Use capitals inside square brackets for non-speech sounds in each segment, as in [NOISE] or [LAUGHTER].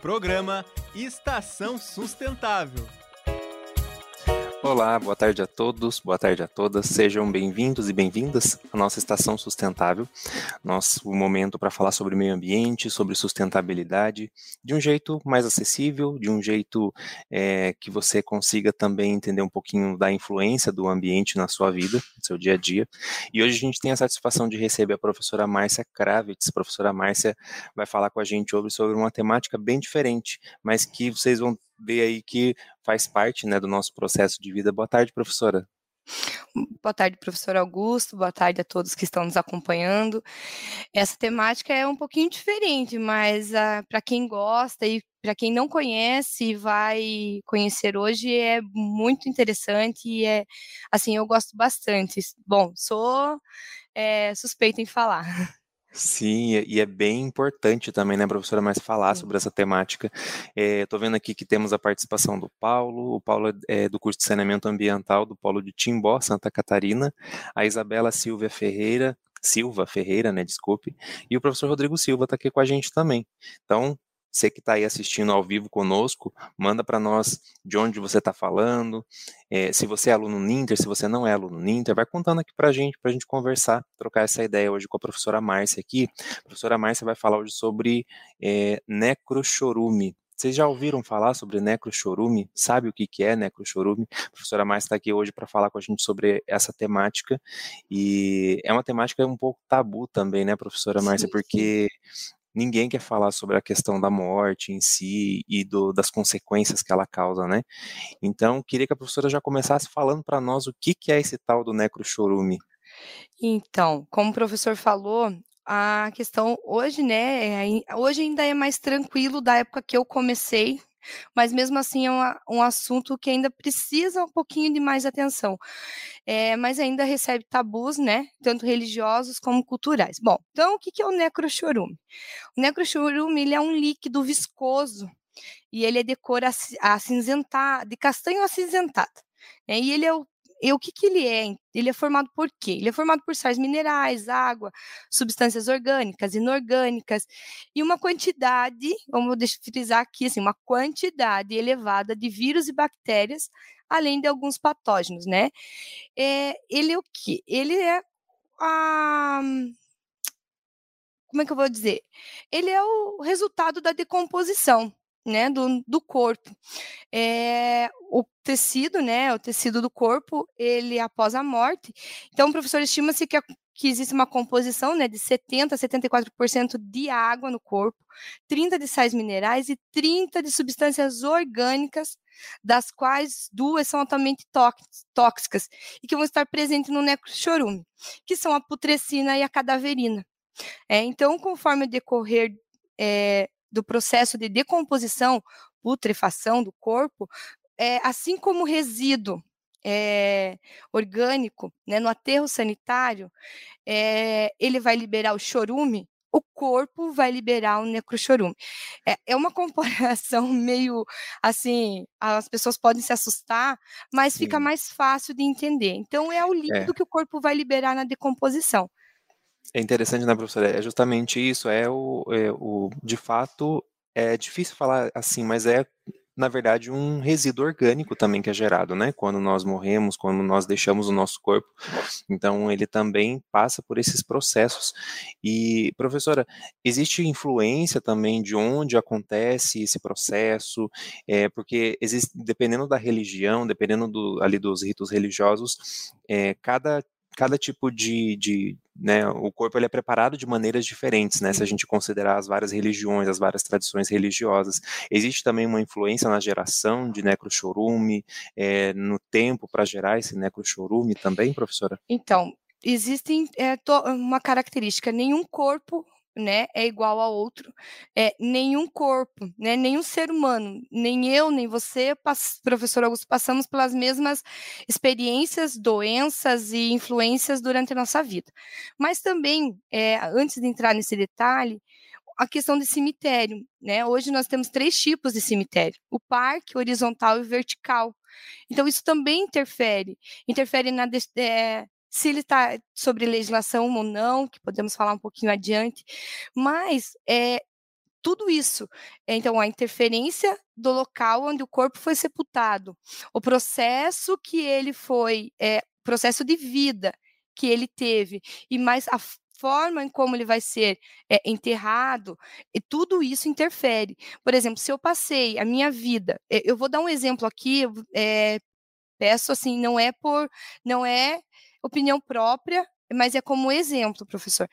Programa Estação Sustentável. Olá, boa tarde a todos, boa tarde a todas. Sejam bem-vindos e bem-vindas à nossa estação sustentável, nosso momento para falar sobre meio ambiente, sobre sustentabilidade, de um jeito mais acessível, de um jeito é, que você consiga também entender um pouquinho da influência do ambiente na sua vida, no seu dia a dia. E hoje a gente tem a satisfação de receber a professora Márcia Kravitz. A professora Márcia vai falar com a gente sobre, sobre uma temática bem diferente, mas que vocês vão ver aí que faz parte né, do nosso processo de vida. Boa tarde, professora. Boa tarde, professor Augusto. Boa tarde a todos que estão nos acompanhando. Essa temática é um pouquinho diferente, mas ah, para quem gosta e para quem não conhece e vai conhecer hoje é muito interessante e é assim eu gosto bastante. Bom, sou é, suspeita em falar. [LAUGHS] Sim, e é bem importante também, né, professora, mais falar sobre essa temática. Estou é, vendo aqui que temos a participação do Paulo, o Paulo é, é do curso de saneamento ambiental do Polo de Timbó, Santa Catarina, a Isabela Silvia Ferreira, Silva Ferreira, né, desculpe, e o professor Rodrigo Silva está aqui com a gente também. Então, você que está aí assistindo ao vivo conosco, manda para nós de onde você está falando, é, se você é aluno Ninter, se você não é aluno Ninter, vai contando aqui para a gente, para a gente conversar, trocar essa ideia hoje com a professora Márcia aqui. A professora Márcia vai falar hoje sobre é, necrochorume. Vocês já ouviram falar sobre necrochorume? Sabe o que, que é necrochorume? A professora Márcia está aqui hoje para falar com a gente sobre essa temática. E é uma temática um pouco tabu também, né, professora Márcia? Porque ninguém quer falar sobre a questão da morte em si e do, das consequências que ela causa, né? Então, queria que a professora já começasse falando para nós o que, que é esse tal do necrochorume. Então, como o professor falou, a questão hoje, né, é, hoje ainda é mais tranquilo da época que eu comecei mas mesmo assim é um, assunto que ainda precisa um pouquinho de mais atenção. É, mas ainda recebe tabus, né? Tanto religiosos como culturais. Bom, então o que é o necrochorume? O necrochorume ele é um líquido viscoso e ele é de cor acinzentada, de castanho acinzentado. Né? E ele é o e o que, que ele é? Ele é formado por quê? Ele é formado por sais minerais, água, substâncias orgânicas, inorgânicas e uma quantidade, vamos frisar aqui, assim, uma quantidade elevada de vírus e bactérias, além de alguns patógenos, né? É, ele é o quê? Ele é a como é que eu vou dizer? Ele é o resultado da decomposição né, do, do corpo. É, o tecido, né, o tecido do corpo, ele após a morte. Então, professor, estima-se que, que existe uma composição, né, de 70 a 74% de água no corpo, 30 de sais minerais e 30 de substâncias orgânicas, das quais duas são altamente tóxicas e que vão estar presentes no necrochorume, que são a putrescina e a cadaverina. É, então, conforme decorrer é, do processo de decomposição, putrefação do corpo, é, assim como resíduo é, orgânico né, no aterro sanitário, é, ele vai liberar o chorume, o corpo vai liberar o necrochorume. É, é uma [LAUGHS] comparação meio assim, as pessoas podem se assustar, mas Sim. fica mais fácil de entender. Então, é o líquido é. que o corpo vai liberar na decomposição. É interessante, né, professora? É justamente isso, é o, é o, de fato, é difícil falar assim, mas é, na verdade, um resíduo orgânico também que é gerado, né? Quando nós morremos, quando nós deixamos o nosso corpo. Então, ele também passa por esses processos. E, professora, existe influência também de onde acontece esse processo? É, porque existe, dependendo da religião, dependendo do, ali dos ritos religiosos, é, cada cada tipo de, de né, o corpo ele é preparado de maneiras diferentes, né, se a gente considerar as várias religiões, as várias tradições religiosas. Existe também uma influência na geração de necrochorume, é, no tempo para gerar esse necrochorume também, professora? Então, existe é, uma característica, nenhum corpo né, é igual a outro, é, nenhum corpo, né, nenhum ser humano, nem eu, nem você, professor Augusto, passamos pelas mesmas experiências, doenças e influências durante a nossa vida. Mas também, é, antes de entrar nesse detalhe, a questão de cemitério, né? Hoje nós temos três tipos de cemitério: o parque, horizontal e vertical. Então isso também interfere, interfere na é, se ele está sobre legislação ou não, que podemos falar um pouquinho adiante, mas é, tudo isso. Então, a interferência do local onde o corpo foi sepultado, o processo que ele foi, é, processo de vida que ele teve, e mais a forma em como ele vai ser é, enterrado, e tudo isso interfere. Por exemplo, se eu passei a minha vida, eu vou dar um exemplo aqui, é, peço assim, não é por, não é opinião própria, mas é como exemplo, professor.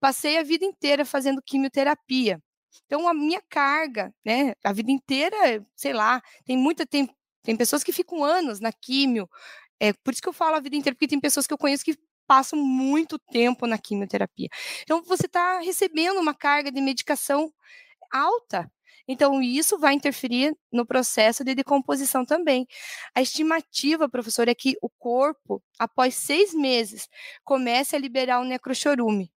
Passei a vida inteira fazendo quimioterapia. Então, a minha carga, né, a vida inteira, sei lá, tem muita, tem, tem pessoas que ficam anos na químio, é por isso que eu falo a vida inteira, porque tem pessoas que eu conheço que passam muito tempo na quimioterapia. Então, você está recebendo uma carga de medicação alta. Então, isso vai interferir no processo de decomposição também. A estimativa, professor, é que o corpo, após seis meses, comece a liberar o necrochorume.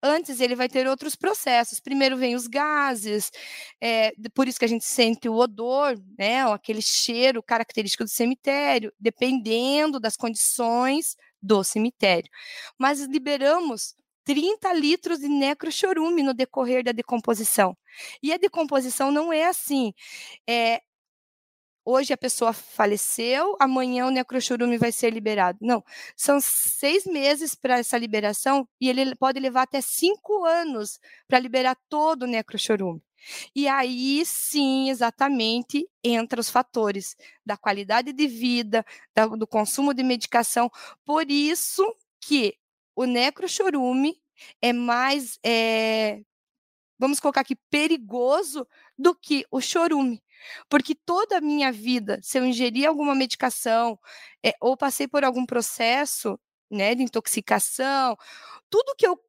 Antes ele vai ter outros processos. Primeiro vem os gases, é, por isso que a gente sente o odor, né, aquele cheiro característico do cemitério, dependendo das condições do cemitério. Mas liberamos 30 litros de necrochorume no decorrer da decomposição. E a decomposição não é assim. É, hoje a pessoa faleceu, amanhã o necrochorume vai ser liberado. Não, são seis meses para essa liberação e ele pode levar até cinco anos para liberar todo o necrochorume. E aí sim, exatamente, entra os fatores da qualidade de vida, da, do consumo de medicação. Por isso que o necrochorume é mais, é, vamos colocar aqui, perigoso do que o chorume. Porque toda a minha vida, se eu ingerir alguma medicação é, ou passei por algum processo né, de intoxicação, tudo que eu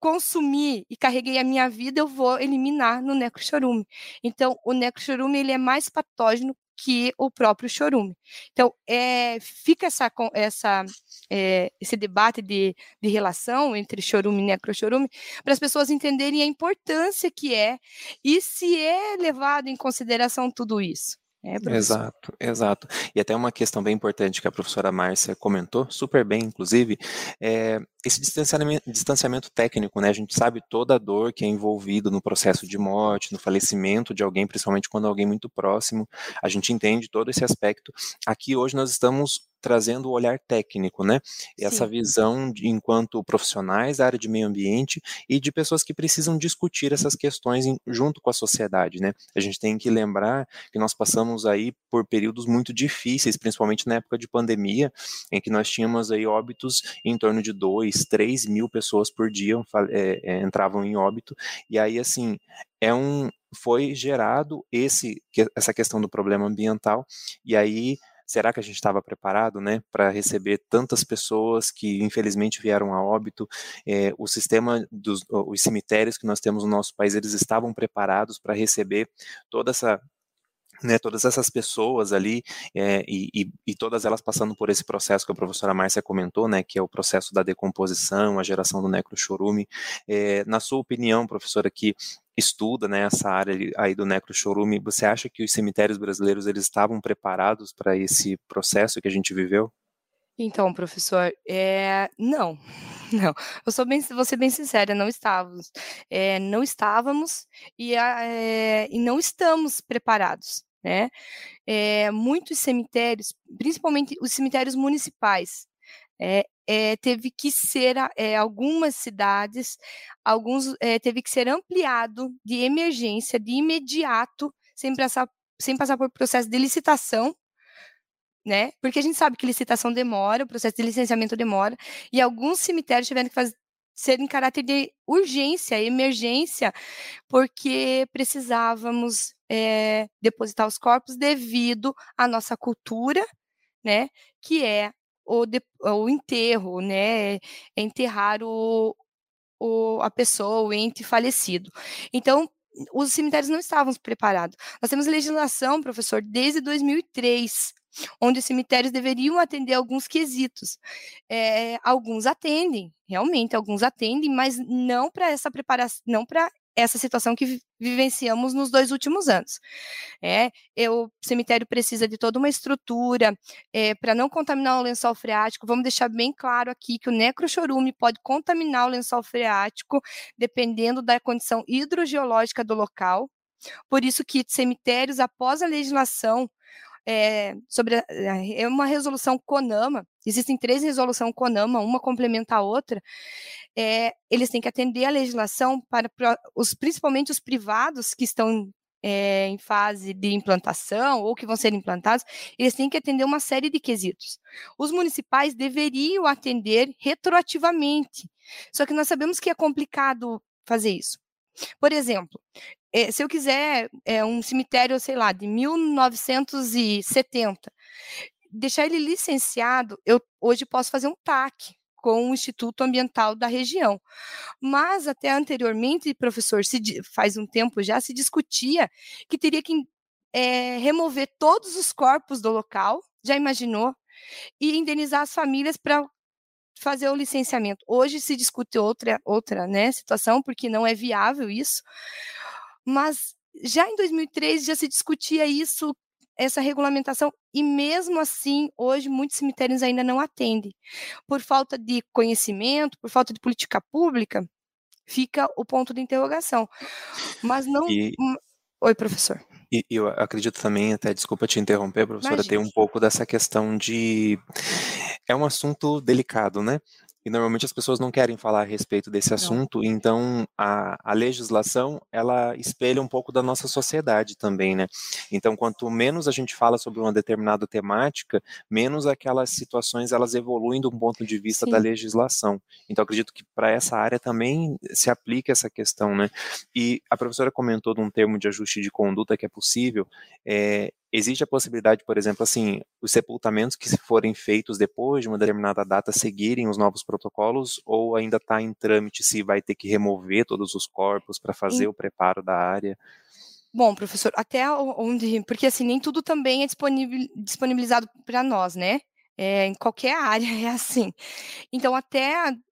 consumi e carreguei a minha vida, eu vou eliminar no necrochorume. Então, o necrochorume ele é mais patógeno que o próprio chorume. Então, é, fica essa, essa, é, esse debate de, de relação entre chorume e necrochorume para as pessoas entenderem a importância que é e se é levado em consideração tudo isso. É, exato, exato. E até uma questão bem importante que a professora Márcia comentou, super bem, inclusive, é esse distanciamento, distanciamento técnico, né? A gente sabe toda a dor que é envolvida no processo de morte, no falecimento de alguém, principalmente quando é alguém muito próximo. A gente entende todo esse aspecto. Aqui hoje nós estamos trazendo o olhar técnico, né? Essa Sim. visão de, enquanto profissionais da área de meio ambiente e de pessoas que precisam discutir essas questões em, junto com a sociedade, né? A gente tem que lembrar que nós passamos aí por períodos muito difíceis, principalmente na época de pandemia, em que nós tínhamos aí óbitos em torno de 2, 3 mil pessoas por dia é, é, entravam em óbito, e aí, assim, é um, foi gerado esse, essa questão do problema ambiental, e aí será que a gente estava preparado, né, para receber tantas pessoas que infelizmente vieram a óbito? É, o sistema dos os cemitérios que nós temos no nosso país, eles estavam preparados para receber toda essa né, todas essas pessoas ali é, e, e, todas elas passando por esse processo que a professora Márcia comentou, né, que é o processo da decomposição, a geração do necrochorume. É, na sua opinião, professora, que estuda né, essa área aí do necrochorume, você acha que os cemitérios brasileiros eles estavam preparados para esse processo que a gente viveu? Então, professor, é, não, [LAUGHS] não. Eu sou bem, vou ser bem sincera, não estávamos, é, não estávamos e, é, e não estamos preparados né? É, muitos cemitérios, principalmente os cemitérios municipais, é, é, teve que ser, é, algumas cidades, alguns teve que ser ampliado de emergência, de imediato, sem passar, sem passar por processo de licitação, né? Porque a gente sabe que licitação demora, o processo de licenciamento demora, e alguns cemitérios tiveram que fazer, ser em caráter de urgência, emergência, porque precisávamos é, depositar os corpos devido à nossa cultura, né, que é o, de, o enterro, né, é enterrar o, o, a pessoa, o ente falecido. Então, os cemitérios não estavam preparados. Nós temos legislação, professor, desde 2003, onde os cemitérios deveriam atender alguns quesitos. É, alguns atendem, realmente, alguns atendem, mas não para essa preparação, não para essa situação que vivenciamos nos dois últimos anos. É, o cemitério precisa de toda uma estrutura é, para não contaminar o lençol freático. Vamos deixar bem claro aqui que o necrochorume pode contaminar o lençol freático, dependendo da condição hidrogeológica do local. Por isso que cemitérios, após a legislação é, sobre a, é uma resolução CONAMA, existem três resoluções CONAMA, uma complementa a outra, é, eles têm que atender a legislação para, os, principalmente os privados que estão é, em fase de implantação ou que vão ser implantados, eles têm que atender uma série de quesitos. Os municipais deveriam atender retroativamente, só que nós sabemos que é complicado fazer isso. Por exemplo, é, se eu quiser é, um cemitério, sei lá, de 1970, deixar ele licenciado, eu hoje posso fazer um TAC com o Instituto Ambiental da região. Mas até anteriormente, professor, faz um tempo já se discutia que teria que é, remover todos os corpos do local, já imaginou? E indenizar as famílias para fazer o licenciamento. Hoje se discute outra, outra né, situação, porque não é viável isso, mas já em 2003 já se discutia isso, essa regulamentação, e mesmo assim, hoje, muitos cemitérios ainda não atendem. Por falta de conhecimento, por falta de política pública, fica o ponto de interrogação. Mas não. E... Oi, professor. E eu acredito também, até desculpa te interromper, professora, Imagina. tem um pouco dessa questão de. É um assunto delicado, né? E normalmente as pessoas não querem falar a respeito desse assunto, não. então a, a, legislação ela espelha um pouco da nossa sociedade também, né? Então, quanto menos a gente fala sobre uma determinada temática, menos aquelas situações elas evoluem do ponto de vista Sim. da legislação. Então, acredito que para essa área também se aplica essa questão, né? E a professora comentou de um termo de ajuste de conduta que é possível. É, Existe a possibilidade, por exemplo, assim, os sepultamentos que forem feitos depois de uma determinada data seguirem os novos protocolos ou ainda está em trâmite se vai ter que remover todos os corpos para fazer o preparo da área? Bom, professor, até onde, porque assim, nem tudo também é disponibilizado para nós, né? É, em qualquer [LAUGHS] área é assim. Então, até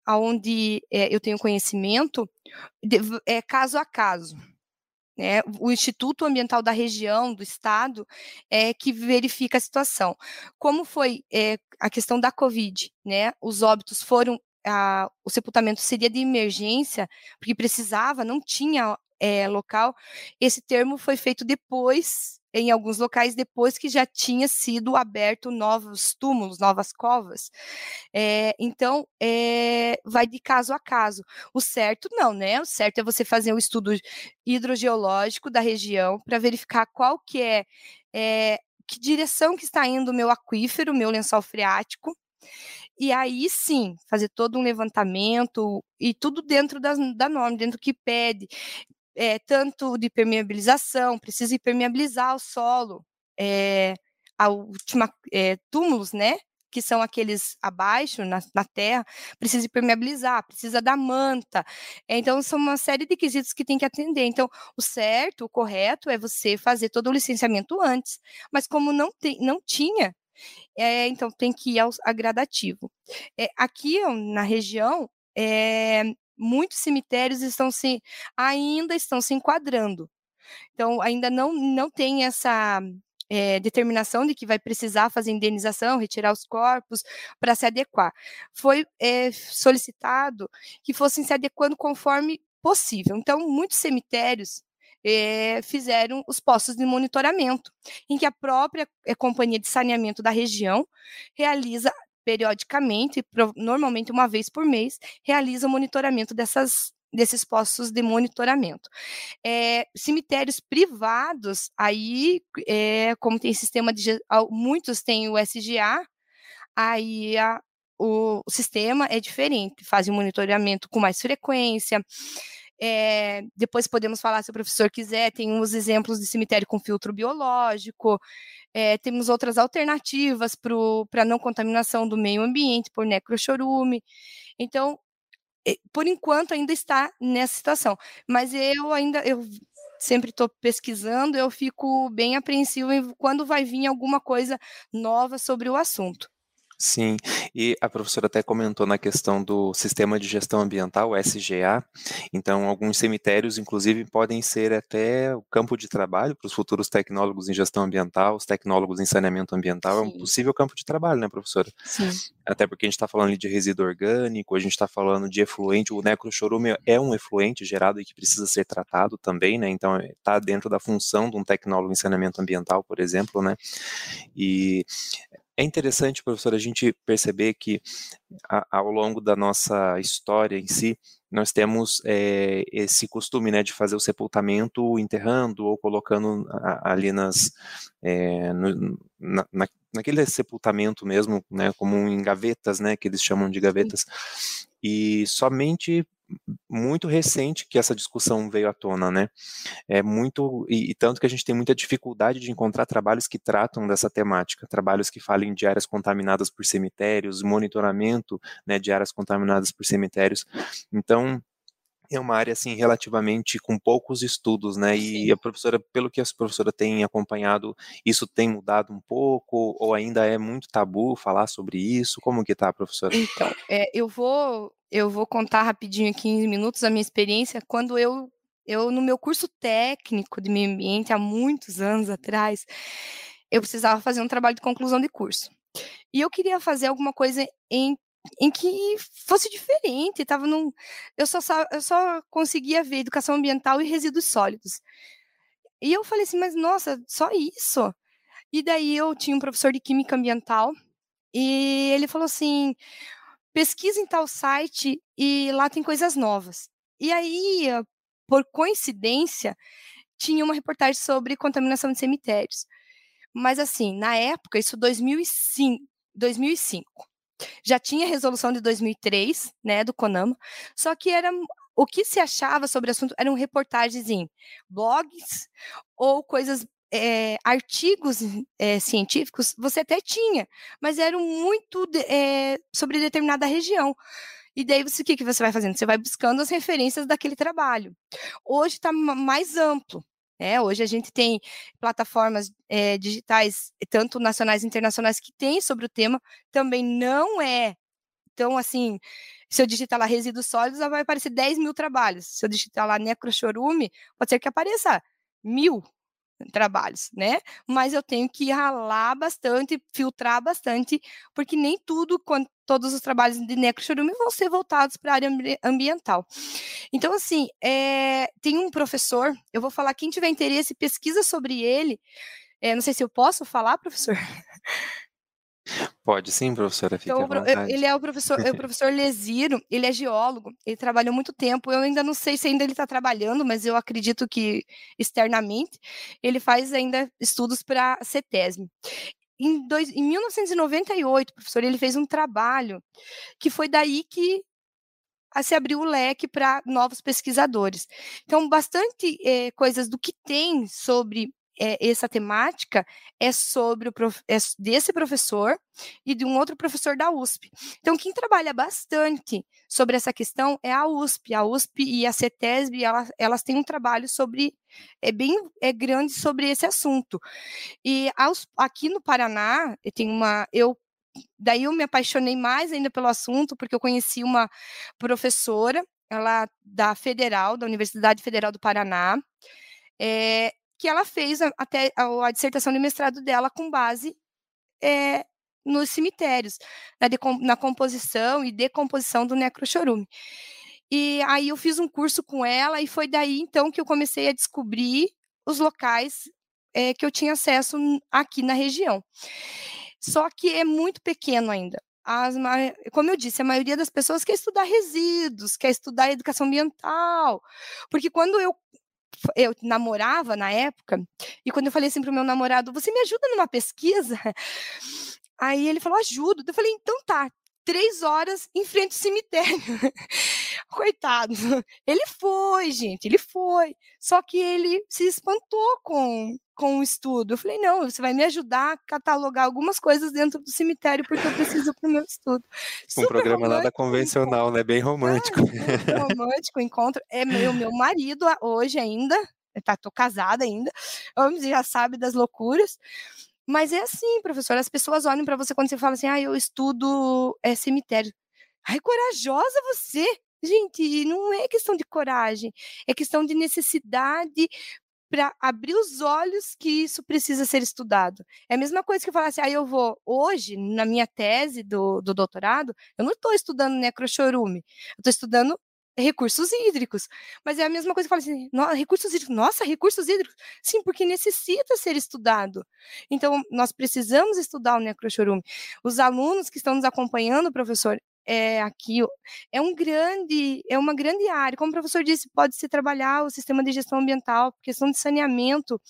aonde é, eu tenho conhecimento, é caso a caso. Né? O Instituto Ambiental da região, do estado, é que verifica a situação. Como foi é, a questão da Covid, né? Os óbitos foram a, o sepultamento seria de emergência, porque precisava, não tinha é, local. Esse termo foi feito depois em alguns locais depois que já tinha sido aberto novos túmulos, novas covas. É, então, é, vai de caso a caso. O certo não, né? O certo é você fazer um estudo hidrogeológico da região para verificar qual que é, é que direção que está indo o meu aquífero, o meu lençol freático, e aí sim, fazer todo um levantamento e tudo dentro das, da norma, dentro do que pede é, tanto de permeabilização, precisa impermeabilizar o solo, é, a última é, túmulos, né? Que são aqueles abaixo, na, na terra, precisa impermeabilizar, precisa da manta. então, são uma série de quesitos que tem que atender. Então, o certo, o correto é você fazer todo o licenciamento antes. Mas como não, tem, não tinha, é, então tem que ir ao a gradativo. É, aqui na região, é, muitos cemitérios estão se ainda estão se enquadrando. Então, ainda não, não tem essa é, determinação de que vai precisar fazer indenização, retirar os corpos para se adequar. Foi é, solicitado que fossem se adequando conforme possível. Então, muitos cemitérios é, fizeram os postos de monitoramento, em que a própria companhia de saneamento da região realiza periodicamente, normalmente uma vez por mês, realiza o monitoramento dessas desses postos de monitoramento. É, cemitérios privados, aí, é, como tem sistema de. Muitos têm o SGA, aí a, o, o, sistema é diferente, fazem monitoramento com mais frequência. É, depois podemos falar, se o professor quiser, tem uns exemplos de cemitério com filtro biológico. É, temos outras alternativas para não contaminação do meio ambiente por necrochorume. Então, por enquanto ainda está nessa situação, mas eu ainda eu sempre estou pesquisando, eu fico bem apreensivo quando vai vir alguma coisa nova sobre o assunto. Sim, e a professora até comentou na questão do sistema de gestão ambiental, o SGA. Então, alguns cemitérios, inclusive, podem ser até o campo de trabalho para os futuros tecnólogos em gestão ambiental, os tecnólogos em saneamento ambiental. Sim. É um possível campo de trabalho, né, professora? Sim. Até porque a gente está falando de resíduo orgânico, a gente está falando de efluente. O necrochorume é um efluente gerado e que precisa ser tratado também, né? Então, está dentro da função de um tecnólogo em saneamento ambiental, por exemplo, né? E é interessante, professor, a gente perceber que a, ao longo da nossa história em si, nós temos é, esse costume né, de fazer o sepultamento enterrando ou colocando ali nas, é, no, na, naquele sepultamento mesmo, né, como em gavetas, né, que eles chamam de gavetas, e somente muito recente que essa discussão veio à tona, né? É muito e, e, tanto que a gente tem muita dificuldade de encontrar trabalhos que tratam dessa temática, trabalhos que falem de áreas contaminadas por cemitérios, monitoramento, né, de áreas contaminadas por cemitérios. Então, é uma área assim relativamente com poucos estudos, né? E Sim. a professora, pelo que a professora tem acompanhado, isso tem mudado um pouco ou ainda é muito tabu falar sobre isso? Como que tá, professora? Então, é, eu vou eu vou contar rapidinho aqui em minutos a minha experiência quando eu eu no meu curso técnico de meio ambiente há muitos anos atrás, eu precisava fazer um trabalho de conclusão de curso. E eu queria fazer alguma coisa em em que fosse diferente, tava num, eu só eu só conseguia ver educação ambiental e resíduos sólidos. E eu falei assim, mas nossa, só isso? E daí eu tinha um professor de química ambiental e ele falou assim: pesquisa em tal site e lá tem coisas novas. E aí, por coincidência, tinha uma reportagem sobre contaminação de cemitérios. Mas assim, na época, isso 2005, 2005. Já tinha resolução de 2003, né, do CONAMA, só que era o que se achava sobre o assunto eram reportagens em blogs ou coisas é, artigos é, científicos você até tinha, mas eram muito de, é, sobre determinada região. E daí você, o que, que você vai fazendo? Você vai buscando as referências daquele trabalho. Hoje está mais amplo. É, hoje a gente tem plataformas é, digitais, tanto nacionais e internacionais, que têm sobre o tema. Também não é tão assim. Se eu digitar lá resíduos sólidos, vai aparecer 10 mil trabalhos. Se eu digitar lá necrochorume, pode ser que apareça mil trabalhos, né? Mas eu tenho que ralar bastante, filtrar bastante, porque nem tudo, todos os trabalhos de necrochorume vão ser voltados para a área ambiental. Então, assim, é, tem um professor, eu vou falar, quem tiver interesse, pesquisa sobre ele. É, não sei se eu posso falar, professor. Pode sim, professora, fique então. Ele é o professor, é o [LAUGHS] professor Lesiro, ele é geólogo, ele trabalhou muito tempo, eu ainda não sei se ainda ele está trabalhando, mas eu acredito que externamente, ele faz ainda estudos para a CETESM. Em, dois, em 1998, professor, ele fez um trabalho que foi daí que se abriu o leque para novos pesquisadores. Então, bastante é, coisas do que tem sobre é, essa temática é sobre o prof, é desse professor e de um outro professor da USP. Então, quem trabalha bastante sobre essa questão é a USP. A USP e a CETESB, elas, elas têm um trabalho sobre, é bem é grande sobre esse assunto. E aos, aqui no Paraná, tem uma, eu daí eu me apaixonei mais ainda pelo assunto, porque eu conheci uma professora, ela da Federal, da Universidade Federal do Paraná, é, que ela fez a, até a, dissertação de mestrado dela com base é, nos cemitérios, na, na, composição e decomposição do necrochorume. E aí eu fiz um curso com ela e foi daí então que eu comecei a descobrir os locais é, que eu tinha acesso aqui na região. Só que é muito pequeno ainda. As, como eu disse, a maioria das pessoas quer estudar resíduos, quer estudar educação ambiental, porque quando eu eu namorava na época, e quando eu falei assim pro meu namorado, você me ajuda numa pesquisa? Aí ele falou, ajudo. Eu falei, então tá, três horas em frente ao cemitério. [LAUGHS] Coitado. Ele foi, gente, ele foi. Só que ele se espantou com, com o estudo. Eu falei, não, você vai me ajudar a catalogar algumas coisas dentro do cemitério, porque eu preciso para o meu estudo. Um programa nada convencional, né? Bem romântico. É, romântico, encontro. É meu, meu marido hoje ainda, tá, tô casada ainda, já sabe das loucuras. Mas é assim, professor, as pessoas olham para você quando você fala assim, ah, eu estudo é, cemitério. Ai, corajosa você! Gente, não é questão de coragem, é questão de necessidade para abrir os olhos que isso precisa ser estudado. É a mesma coisa que eu falar assim, ah, eu vou, hoje, na minha tese do, do doutorado, eu não estou estudando necrochorume, eu estou estudando recursos hídricos. Mas é a mesma coisa que fala assim, recursos hídricos, nossa, recursos hídricos. Sim, porque necessita ser estudado. Então, nós precisamos estudar o necrochorume. Os alunos que estão nos acompanhando, professor, é, aqui é um grande, é uma grande área. Como o professor disse, pode se trabalhar o sistema de gestão ambiental, questão de saneamento.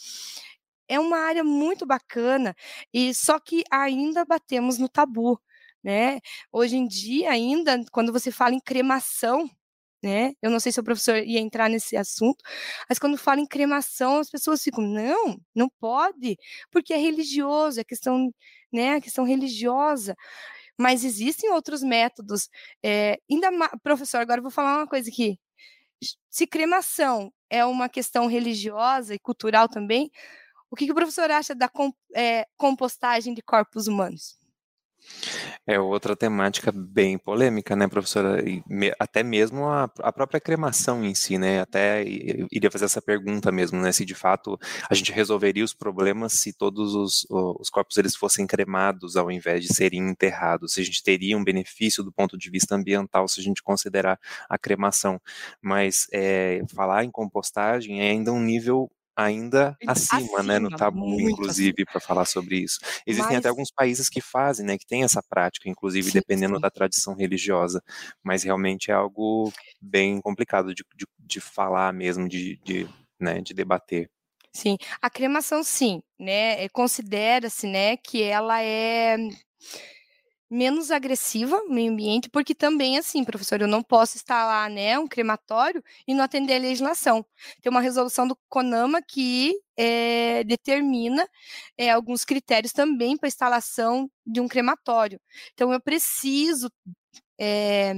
É uma área muito bacana, e só que ainda batemos no tabu, né? Hoje em dia, ainda, quando você fala em cremação, né? Eu não sei se o professor ia entrar nesse assunto, mas quando fala em cremação, as pessoas ficam, não, não pode, porque é religioso, é questão, né, é questão religiosa. Mas existem outros métodos. É, ainda professor, agora eu vou falar uma coisa aqui. Se cremação é uma questão religiosa e cultural também, o que, que o professor acha da é, compostagem de corpos humanos? É outra temática bem polêmica, né, professora? Me, até mesmo a, a, própria cremação em si, né? Até iria fazer essa pergunta mesmo, né? Se de fato a gente resolveria os problemas se todos os, os corpos eles fossem cremados ao invés de serem enterrados, se a gente teria um benefício do ponto de vista ambiental se a gente considerar a cremação. Mas é, falar em compostagem é ainda um nível ainda acima, acima, né, no tabu, inclusive, para falar sobre isso. Existem mas... até alguns países que fazem, né, que tem essa prática, inclusive, sim, dependendo sim. da tradição religiosa, mas realmente é algo bem complicado de, de, de falar mesmo, de, de, né, de debater. Sim, a cremação, sim, né, considera-se, né, que ela é menos agressiva no meio ambiente, porque também, assim, professor, eu não posso instalar né, um crematório e não atender a legislação. Tem uma resolução do CONAMA que é, determina é, alguns critérios também para instalação de um crematório. Então, eu preciso. É,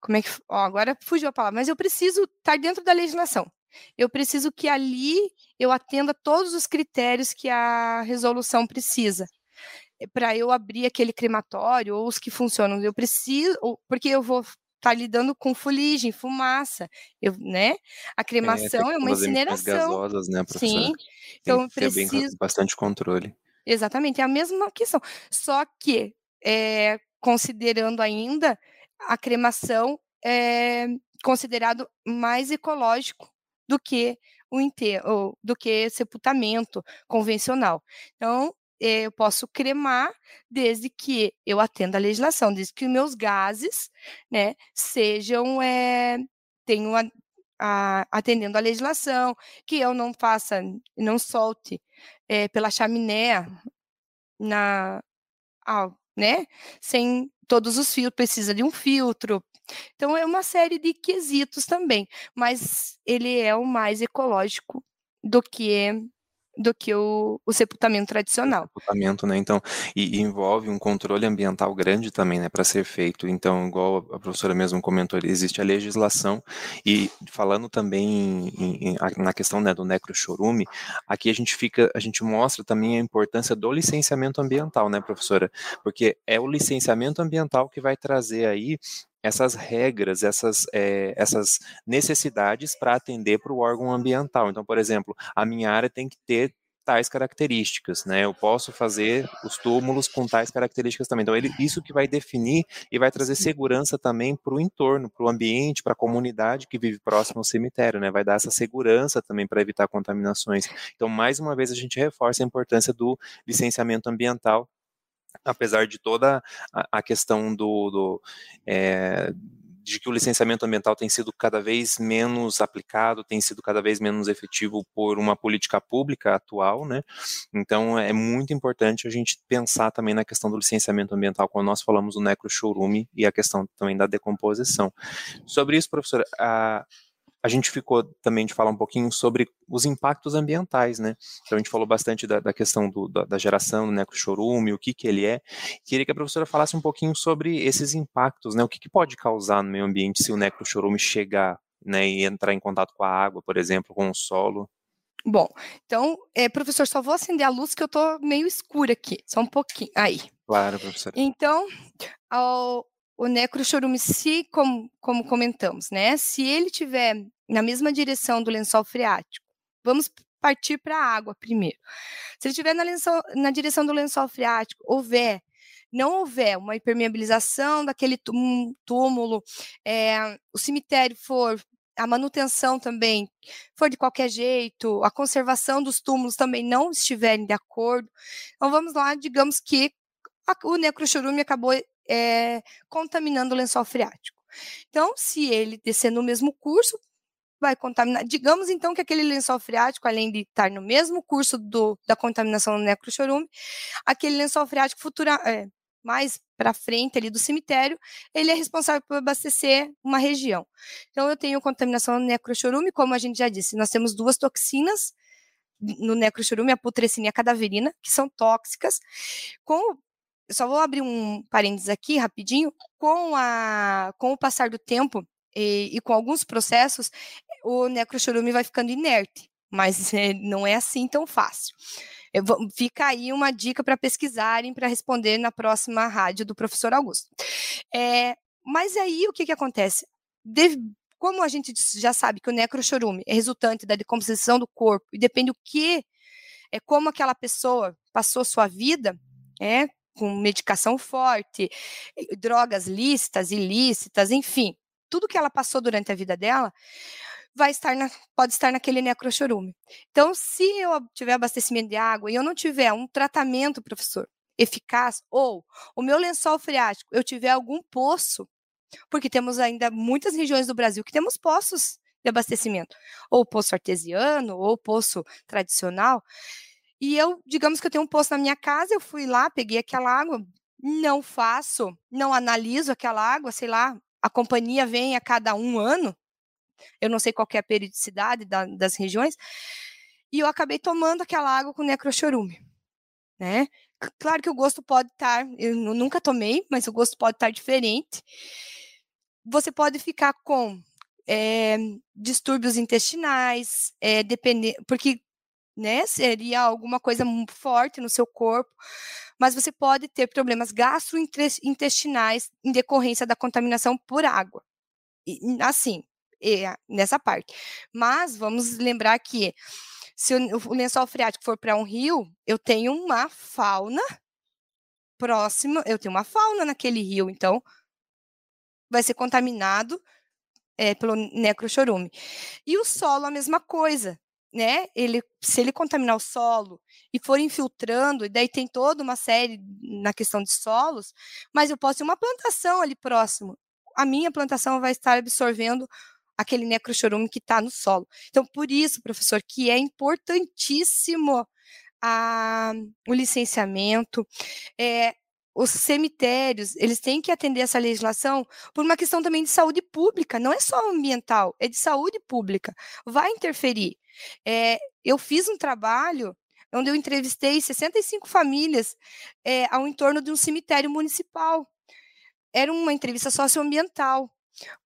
como é que. Ó, agora fugiu a palavra, mas eu preciso estar dentro da legislação. Eu preciso que ali eu atenda todos os critérios que a resolução precisa para eu abrir aquele crematório ou os que funcionam. Eu preciso, porque eu vou estar tá lidando com fuligem, fumaça, eu, né? A é, cremação é, é uma incineração. gasosas, né? Sim. Então eu preciso bem, bastante controle. Exatamente, é a mesma questão. Só que é, considerando ainda a cremação é considerado mais ecológico do que o enterro, do que sepultamento convencional. Então, eu posso cremar desde que eu atenda a legislação, desde que meus gases, né, sejam, é, tenham a, a, atendendo a legislação, que eu não faça, não solte é, pela chaminé na, né, sem todos os filtros, precisa de um filtro. Então, é uma série de quesitos também, mas ele é o mais ecológico do que do que o, o sepultamento tradicional. O sepultamento, né? Então, e, e, envolve um controle ambiental grande também, né, para ser feito. Então, igual a professora mesmo comentou, existe a legislação e falando também em, em, na questão né, do necrochorume, aqui a gente fica, a gente mostra também a importância do licenciamento ambiental, né, professora? Porque é o licenciamento ambiental que vai trazer aí essas regras, essas, é, essas necessidades para atender para o órgão ambiental. Então, por exemplo, a minha área tem que ter tais características, né? Eu posso fazer os túmulos com tais características também. Então, ele, isso que vai definir e vai trazer segurança também para o entorno, para o ambiente, para a comunidade que vive próximo ao cemitério, né? Vai dar essa segurança também para evitar contaminações. Então, mais uma vez, a gente reforça a importância do licenciamento ambiental apesar de toda a, questão do, do é, de que o licenciamento ambiental tem sido cada vez menos aplicado, tem sido cada vez menos efetivo por uma política pública atual, né? Então é muito importante a gente pensar também na questão do licenciamento ambiental quando nós falamos do necrochorume e a questão também da decomposição. Sobre isso, professora, a, a gente ficou também de falar um pouquinho sobre os impactos ambientais, né? Então a gente falou bastante da, da questão do, da, da, geração do necrochorume, o que que ele é. Queria que a professora falasse um pouquinho sobre esses impactos, né? O que, que pode causar no meio ambiente se o necrochorume chegar, né, e entrar em contato com a água, por exemplo, com o solo. Bom, então, é, professor, só vou acender a luz que eu tô meio escura aqui, só um pouquinho. Aí. Claro, professor. Então, ao, o necrochorume, se, como, como comentamos, né, se ele tiver na mesma direção do lençol freático, vamos partir para a água primeiro. Se ele estiver na, na direção do lençol freático, houver não houver uma impermeabilização daquele túmulo, é, o cemitério for a manutenção também for de qualquer jeito, a conservação dos túmulos também não estiverem de acordo. Então vamos lá, digamos que o necrochorume acabou é, contaminando o lençol freático. Então, se ele descer no mesmo curso, vai contaminar. Digamos então que aquele lençol freático, além de estar no mesmo curso do, da contaminação do necrochorume, aquele lençol freático futura, é, mais para frente ali do cemitério, ele é responsável por abastecer uma região. Então eu tenho contaminação no necrochorume, como a gente já disse, nós temos duas toxinas no necrochorume, a putrescina e a cadaverina, que são tóxicas. Com só vou abrir um parênteses aqui rapidinho, com a com o passar do tempo e, e com alguns processos, o necrochorume vai ficando inerte, mas é, não é assim tão fácil. Vou, fica aí uma dica para pesquisarem, para responder na próxima rádio do professor Augusto. É, mas aí o que, que acontece? De, como a gente já sabe que o necrochorume é resultante da decomposição do corpo e depende do que, é como aquela pessoa passou sua vida, é, com medicação forte, drogas lícitas, ilícitas, enfim, tudo que ela passou durante a vida dela, vai estar na, pode estar naquele necrochorume. Então, se eu tiver abastecimento de água e eu não tiver um tratamento, professor, eficaz, ou o meu lençol freático, eu tiver algum poço, porque temos ainda muitas regiões do Brasil que temos poços de abastecimento, ou poço artesiano, ou poço tradicional, e eu, digamos que eu tenho um poço na minha casa, eu fui lá, peguei aquela água, não faço, não analiso aquela água, sei lá, a companhia vem a cada um ano, eu não sei qual é a periodicidade da, das regiões, e eu acabei tomando aquela água com necrochorume, né? Claro que o gosto pode estar, eu nunca tomei, mas o gosto pode estar diferente. Você pode ficar com é, distúrbios intestinais, é, depender, porque né, seria alguma coisa forte no seu corpo, mas você pode ter problemas gastrointestinais em decorrência da contaminação por água. E, assim, nessa parte. Mas vamos lembrar que se o lençol freático for para um rio, eu tenho uma fauna próxima, eu tenho uma fauna naquele rio, então vai ser contaminado é, pelo necrochorume. E o solo, a mesma coisa, né? Ele, se ele contaminar o solo e for infiltrando, e daí tem toda uma série na questão de solos, mas eu posso ter uma plantação ali próximo. A minha plantação vai estar absorvendo aquele necrochorume que está no solo. Então, por isso, professor, que é importantíssimo a, o licenciamento. É, os cemitérios, eles têm que atender essa legislação por uma questão também de saúde pública, não é só ambiental, é de saúde pública. Vai interferir. É, eu fiz um trabalho onde eu entrevistei 65 famílias é, ao entorno de um cemitério municipal. Era uma entrevista socioambiental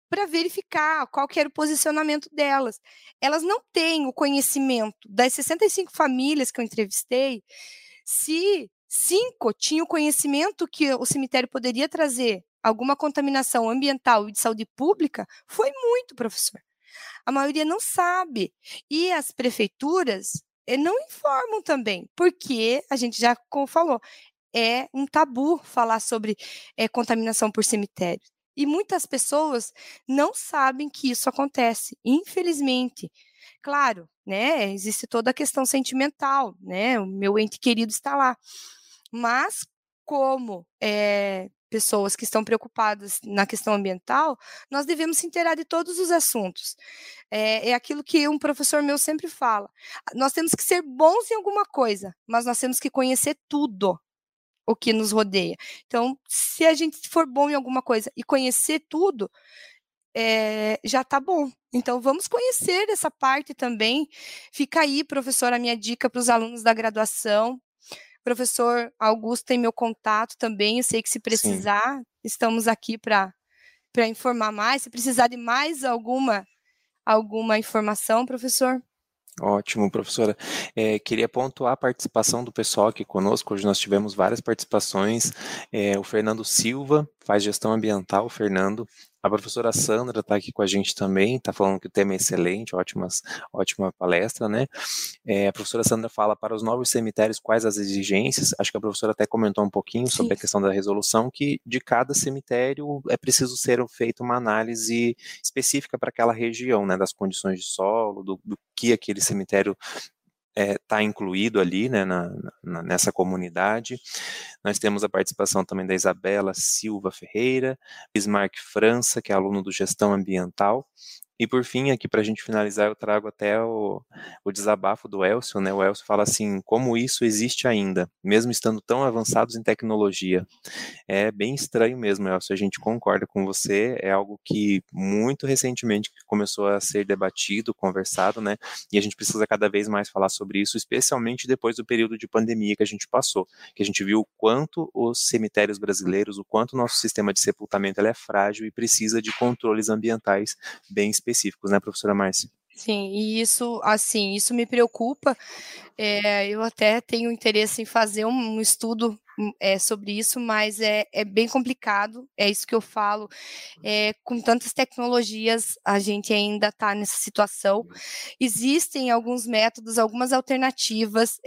para verificar qual que era o posicionamento delas. Elas não têm o conhecimento das 65 famílias que eu entrevistei, se cinco tinham conhecimento que o cemitério poderia trazer alguma contaminação ambiental e de saúde pública, foi muito, professor. A maioria não sabe. E as prefeituras eh, não informam também, porque a gente já falou, é um tabu falar sobre é, contaminação por cemitério. E muitas pessoas não sabem que isso acontece, infelizmente. Claro, né, existe toda a questão sentimental, né, o meu ente querido está lá. Mas, como é, pessoas que estão preocupadas na questão ambiental, nós devemos se inteirar de todos os assuntos. É, é, aquilo que um professor meu sempre fala. Nós temos que ser bons em alguma coisa, mas nós temos que conhecer tudo o que nos rodeia. Então, se a gente for bom em alguma coisa e conhecer tudo, é, já está bom. Então, vamos conhecer essa parte também. Fica aí, professor, a minha dica para os alunos da graduação. Professor Augusto tem meu contato também. Eu sei que se precisar, Sim. estamos aqui para para informar mais. Se precisar de mais alguma alguma informação, professor. Ótimo, professora. É, queria pontuar a participação do pessoal aqui conosco. Hoje nós tivemos várias participações. É, o Fernando Silva faz gestão ambiental, Fernando. A professora Sandra está aqui com a gente também, está falando que o tema é excelente, ótimas, ótima palestra, né? É, a professora Sandra fala para os novos cemitérios quais as exigências. Acho que a professora até comentou um pouquinho Sim. sobre a questão da resolução, que de cada cemitério é preciso ser feita uma análise específica para aquela região, né? Das condições de solo, do, do que aquele cemitério está é, tá incluído ali né, na, na, nessa comunidade. Nós temos a participação também da Isabela Silva Ferreira, Bismarck França, que é aluno do Gestão Ambiental, e por fim, aqui para a gente finalizar, eu trago até o, o desabafo do Elcio, né? O Elcio fala assim, como isso existe ainda, mesmo estando tão avançados em tecnologia. É bem estranho mesmo, Elcio, a gente concorda com você, é algo que muito recentemente começou a ser debatido, conversado, né? E a gente precisa cada vez mais falar sobre isso, especialmente depois do período de pandemia que a gente passou, que a gente viu o quanto os cemitérios brasileiros, o quanto o nosso sistema de sepultamento é frágil e precisa de controles ambientais bem específicos específicos, né, professora Márcia? Sim, e isso, assim, isso me preocupa. É, eu até tenho interesse em fazer um estudo é, sobre isso, mas é, é, bem complicado, é isso que eu falo. É, com tantas tecnologias, a gente ainda está nessa situação. Existem alguns métodos, algumas alternativas.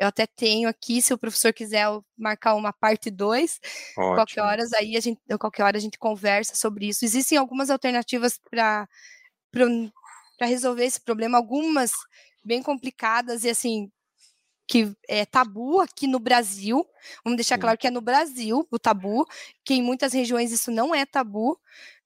Eu até tenho aqui, se o professor quiser marcar uma parte 2, qualquer hora aí a gente, qualquer hora a gente conversa sobre isso. Existem algumas alternativas para para resolver esse problema, algumas bem complicadas e assim que é tabu aqui no Brasil. Vamos deixar claro que é no Brasil o tabu, que em muitas regiões isso não é tabu,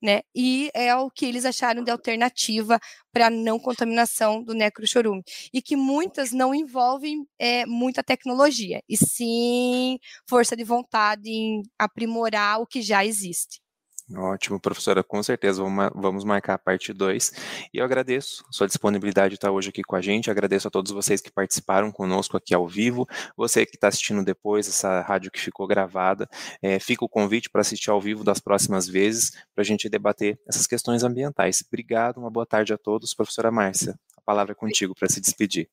né? E é o que eles acharam de alternativa para não contaminação do necrochorume. E que muitas não envolvem é, muita tecnologia, e sim força de vontade em aprimorar o que já existe. Ótimo, professora, com certeza vamos marcar a parte 2. E eu agradeço sua disponibilidade de estar hoje aqui com a gente, agradeço a todos vocês que participaram conosco aqui ao vivo, você que está assistindo depois, essa rádio que ficou gravada, é, fica o convite para assistir ao vivo das próximas vezes, para a gente debater essas questões ambientais. Obrigado, uma boa tarde a todos. Professora Márcia, a palavra é contigo para se despedir.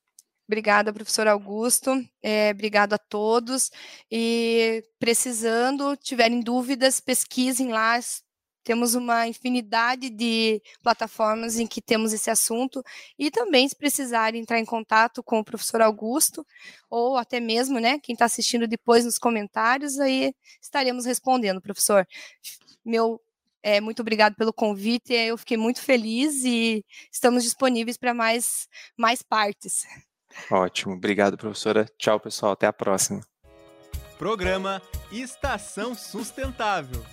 Obrigada, professor Augusto. É, obrigado a todos. E precisando, tiverem dúvidas, pesquisem lá. Temos uma infinidade de plataformas em que temos esse assunto. E também, se precisarem entrar em contato com o professor Augusto, ou até mesmo, né, quem está assistindo depois nos comentários, aí estaremos respondendo, professor. Meu é, muito obrigado pelo convite. Eu fiquei muito feliz e estamos disponíveis para mais, mais partes. Ótimo, obrigado, professora. Tchau, pessoal. Até a próxima. Programa Estação Sustentável.